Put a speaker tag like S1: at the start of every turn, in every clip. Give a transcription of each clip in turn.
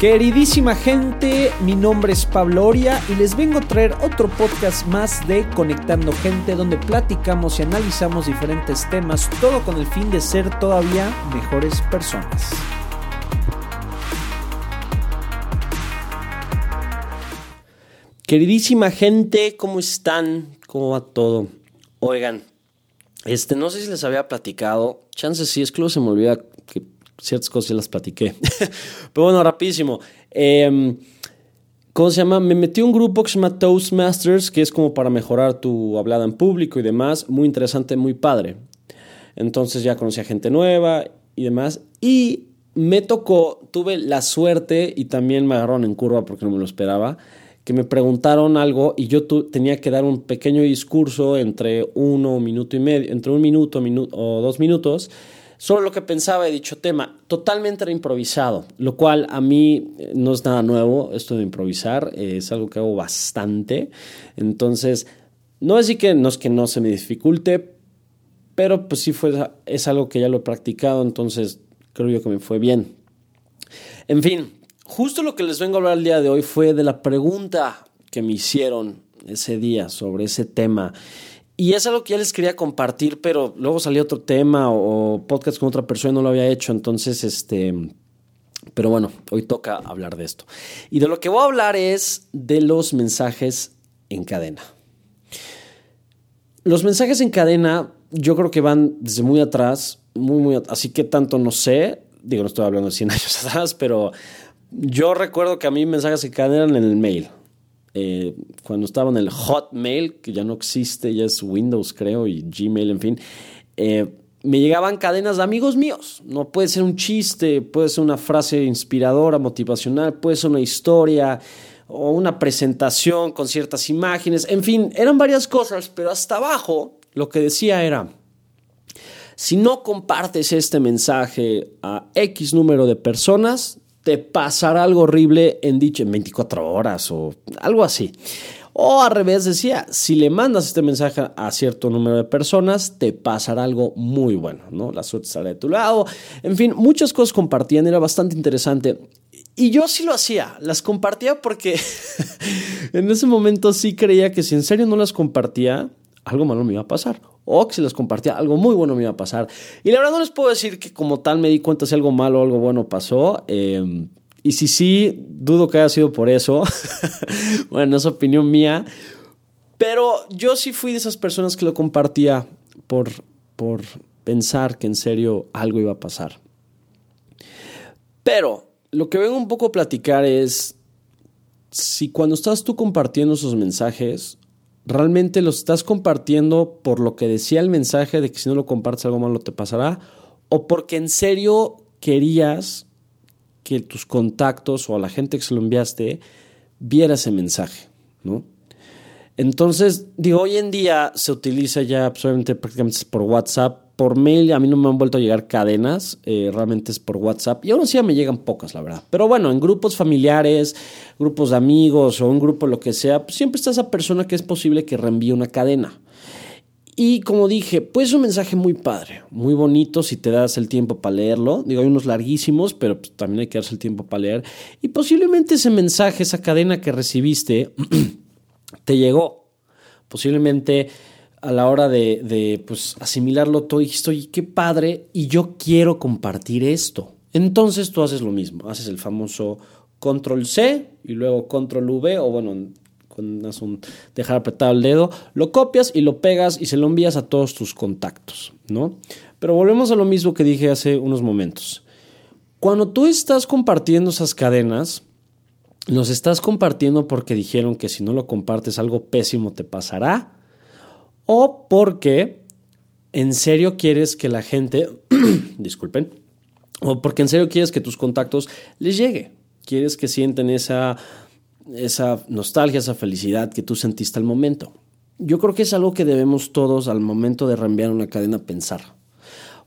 S1: Queridísima gente, mi nombre es Pablo Oria y les vengo a traer otro podcast más de Conectando Gente donde platicamos y analizamos diferentes temas, todo con el fin de ser todavía mejores personas. Queridísima gente, ¿cómo están? ¿Cómo va todo? Oigan, este, no sé si les había platicado, chances sí, es que se me olvida ciertas cosas ya las platiqué. Pero bueno, rapidísimo. Em, ¿Cómo se llama? Me metí un grupo que se llama Toastmasters, que es como para mejorar tu hablada en público y demás. Muy interesante, muy padre. Entonces ya conocí a gente nueva y demás. Y me tocó, tuve la suerte y también me agarraron en curva porque no me lo esperaba, que me preguntaron algo y yo tenía que dar un pequeño discurso entre uno minuto y medio, entre un minuto, minuto o dos minutos Solo lo que pensaba de dicho tema, totalmente improvisado, lo cual a mí eh, no es nada nuevo, esto de improvisar, eh, es algo que hago bastante. Entonces, no es que no es que no se me dificulte, pero pues sí fue, es algo que ya lo he practicado, entonces creo yo que me fue bien. En fin, justo lo que les vengo a hablar el día de hoy fue de la pregunta que me hicieron ese día sobre ese tema. Y es algo que ya les quería compartir, pero luego salió otro tema o, podcast con otra persona y no lo había hecho. Entonces, este. Pero bueno, hoy toca hablar de esto. Y de lo que voy a hablar es de los mensajes en cadena. Los mensajes en cadena, yo creo que van desde muy atrás, muy, muy Así que tanto no sé. Digo, no estoy hablando de 100 años atrás, pero yo recuerdo que a mí mensajes en cadena en el mail. Eh, cuando estaba en el Hotmail, que ya no existe, ya es Windows creo, y Gmail, en fin, eh, me llegaban cadenas de amigos míos. No puede ser un chiste, puede ser una frase inspiradora, motivacional, puede ser una historia o una presentación con ciertas imágenes, en fin, eran varias cosas, pero hasta abajo lo que decía era, si no compartes este mensaje a X número de personas, te pasará algo horrible en dicho en 24 horas o algo así. O al revés decía, si le mandas este mensaje a cierto número de personas, te pasará algo muy bueno, ¿no? La suerte estará de tu lado. En fin, muchas cosas compartían, era bastante interesante. Y yo sí lo hacía, las compartía porque en ese momento sí creía que si en serio no las compartía, algo malo me iba a pasar. O que si las compartía, algo muy bueno me iba a pasar. Y la verdad no les puedo decir que como tal me di cuenta si algo malo o algo bueno pasó. Em, y si sí, dudo que haya sido por eso. bueno, es opinión mía. Pero yo sí fui de esas personas que lo compartía por, por pensar que en serio algo iba a pasar. Pero lo que vengo un poco a platicar es si cuando estás tú compartiendo esos mensajes realmente los estás compartiendo por lo que decía el mensaje de que si no lo compartes algo malo te pasará, o porque en serio querías que tus contactos o a la gente que se lo enviaste viera ese mensaje, ¿no? Entonces, digo, hoy en día se utiliza ya absolutamente prácticamente por WhatsApp por mail a mí no me han vuelto a llegar cadenas, eh, realmente es por WhatsApp y aún así me llegan pocas, la verdad. Pero bueno, en grupos familiares, grupos de amigos o un grupo lo que sea, pues siempre está esa persona que es posible que reenvíe una cadena. Y como dije, pues es un mensaje muy padre, muy bonito si te das el tiempo para leerlo. Digo, hay unos larguísimos, pero pues también hay que darse el tiempo para leer. Y posiblemente ese mensaje, esa cadena que recibiste, te llegó. Posiblemente a la hora de, pues, asimilarlo todo, dijiste, oye, qué padre, y yo quiero compartir esto. Entonces tú haces lo mismo, haces el famoso control C y luego control V, o bueno, con dejar apretado el dedo, lo copias y lo pegas y se lo envías a todos tus contactos, ¿no? Pero volvemos a lo mismo que dije hace unos momentos. Cuando tú estás compartiendo esas cadenas, los estás compartiendo porque dijeron que si no lo compartes algo pésimo te pasará o porque en serio quieres que la gente, disculpen, o porque en serio quieres que tus contactos les llegue, quieres que sienten esa, esa nostalgia, esa felicidad que tú sentiste al momento. Yo creo que es algo que debemos todos al momento de reenviar una cadena pensar.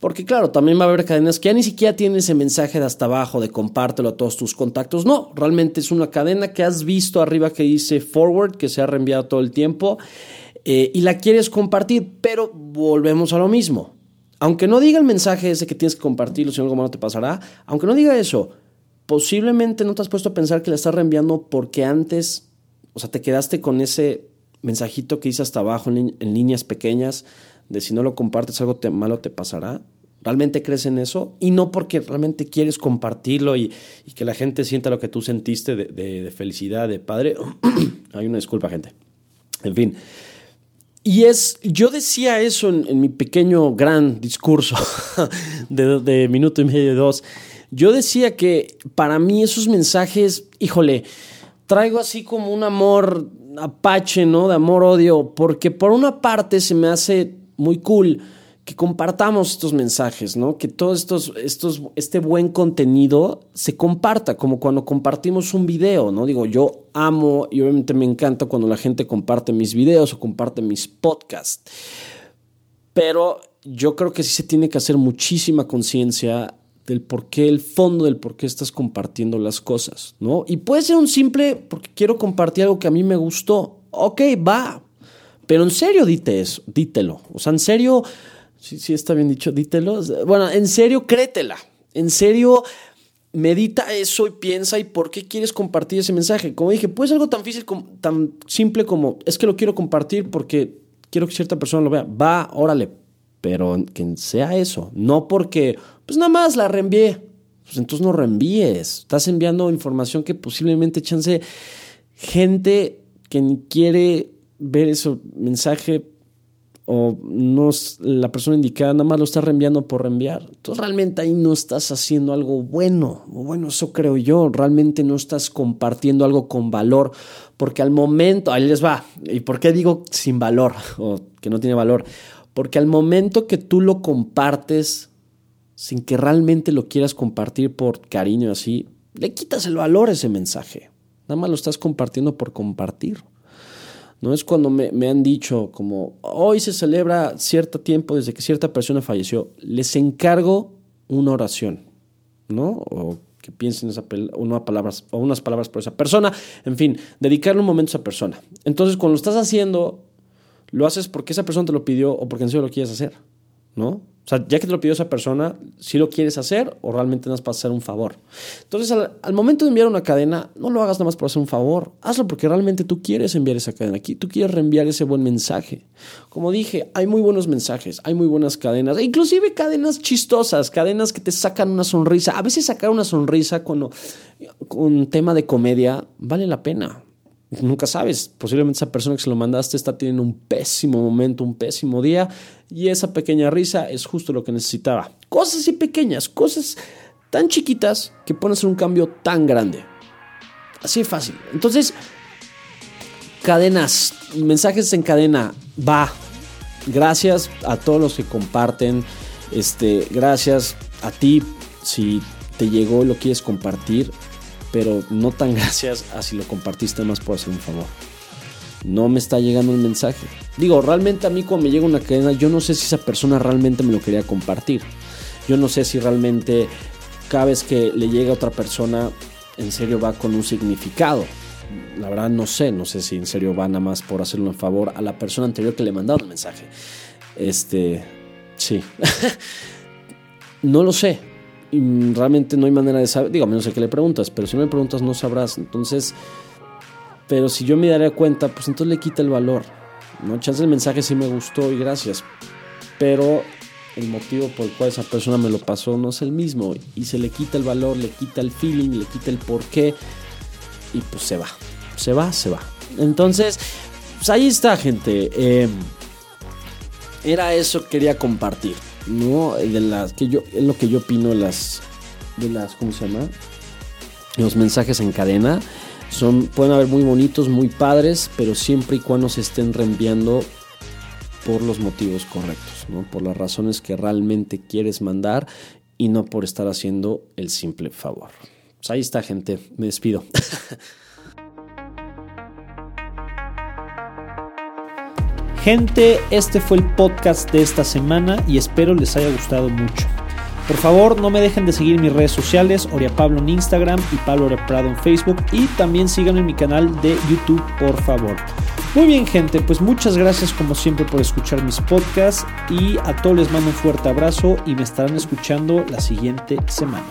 S1: Porque claro, también va a haber cadenas que ya ni siquiera tienen ese mensaje de hasta abajo de compártelo a todos tus contactos. No, realmente es una cadena que has visto arriba que dice forward, que se ha reenviado todo el tiempo eh, y la quieres compartir, pero volvemos a lo mismo. Aunque no diga el mensaje ese que tienes que compartirlo, si algo malo te pasará, aunque no diga eso, posiblemente no te has puesto a pensar que la estás reenviando porque antes, o sea, te quedaste con ese mensajito que dice hasta abajo en, líneas pequeñas de si no lo compartes algo malo te pasará. ¿Realmente crees en eso? Y no porque realmente quieres compartirlo y, que la gente sienta lo que tú sentiste de, felicidad, de padre. Hay una disculpa, gente. En fin. Y es, yo decía eso en, mi pequeño gran discurso de, de minuto y medio, dos. Yo decía que para mí esos mensajes, híjole, traigo así como un amor apache, ¿no? De amor-odio, porque por una parte se me hace muy cool que compartamos estos mensajes, ¿no? Que todo estos, estos, este buen contenido se comparta, como cuando compartimos un video, ¿no? Digo, yo amo y obviamente me encanta cuando la gente comparte mis videos o comparte mis podcasts. Pero yo creo que sí se tiene que hacer muchísima conciencia del por qué, el fondo del por qué estás compartiendo las cosas, ¿no? Y puede ser un simple, porque quiero compartir algo que a mí me gustó. Ok, va. Pero en serio, dite eso, dítelo. O sea, en serio, sí, sí está bien dicho, dítelo. Bueno, en serio, créetela. En serio, medita eso y piensa y por qué quieres compartir ese mensaje. Como dije, puede ser algo tan difícil, tan simple como, es que lo quiero compartir porque quiero que cierta persona lo vea. Va, órale, pero que sea eso, no porque, pues nada más la reenvié. Pues entonces no reenvíes. Estás enviando información que posiblemente chance gente que ni quiere ver ese mensaje o no la persona indicada, nada más lo está reenviando por reenviar. Entonces realmente ahí no estás haciendo algo bueno. Bueno, eso creo yo. Realmente no estás compartiendo algo con valor. Porque al momento, ahí les va. ¿Y por qué digo sin valor o que no tiene valor? Porque al momento que tú lo compartes sin que realmente lo quieras compartir por cariño así, le quitas el valor a ese mensaje. Nada más lo estás compartiendo por compartir. No es cuando me, han dicho como hoy se celebra cierto tiempo desde que cierta persona falleció. Les encargo una oración, ¿no? O que piensen esa una palabras, o unas palabras por esa persona. En fin, dedicarle un momento a esa persona. Entonces, cuando lo estás haciendo, lo haces porque esa persona te lo pidió o porque en serio lo quieres hacer, ¿no? O sea, ya que te lo pidió esa persona, si lo quieres hacer o realmente no es para hacer un favor. Entonces, al, momento de enviar una cadena, no lo hagas nada más por hacer un favor. Hazlo porque realmente tú quieres enviar esa cadena aquí. Tú quieres reenviar ese buen mensaje. Como dije, hay muy buenos mensajes, hay muy buenas cadenas, e inclusive cadenas chistosas, cadenas que te sacan una sonrisa. A veces sacar una sonrisa con un tema de comedia vale la pena nunca sabes, posiblemente esa persona que se lo mandaste está teniendo un pésimo momento, un pésimo día y esa pequeña risa es justo lo que necesitaba. Cosas así pequeñas, cosas tan chiquitas que pueden hacer un cambio tan grande. Así de fácil. Entonces, cadenas, mensajes en cadena, va. Gracias a todos los que comparten. Este, gracias a ti si te llegó y lo quieres compartir pero no tan gracias a si lo compartiste más por hacer un favor. No me está llegando un mensaje. Digo, realmente a mí cuando me llega una cadena, yo no sé si esa persona realmente me lo quería compartir. Yo no sé si realmente cada vez que le llega a otra persona, en serio va con un significado. La verdad no sé, no sé si en serio va nada más por hacerle un favor a la persona anterior que le mandaba el mensaje. Este, sí. no lo sé, y realmente no hay manera de saber, digo, a menos que le preguntas, pero si no me preguntas no sabrás. Entonces, pero si yo me daría cuenta, pues entonces le quita el valor. ¿no? Chance el mensaje sí me gustó y gracias, pero el motivo por el cual esa persona me lo pasó no es el mismo y se le quita el valor, le quita el feeling, le quita el porqué y pues se va, se va, se va. Entonces, pues ahí está gente. Eh, era eso que quería compartir. ¿No? De las que yo, es lo que yo opino las, de las, ¿cómo se llama? Los mensajes en cadena. Son, pueden haber muy bonitos, muy padres, pero siempre y cuando se estén reenviando por los motivos correctos, ¿no? Por las razones que realmente quieres mandar y no por estar haciendo el simple favor. Pues ahí está, gente. Me despido.
S2: Gente, este fue el podcast de esta semana y espero les haya gustado mucho. Por favor, no me dejen de seguir mis redes sociales, Oria Pablo en Instagram y Pablo Oria Prado en Facebook y también síganme en mi canal de YouTube, por favor. Muy bien, gente, pues muchas gracias como siempre por escuchar mis podcasts y a todos les mando un fuerte abrazo y me estarán escuchando la siguiente semana.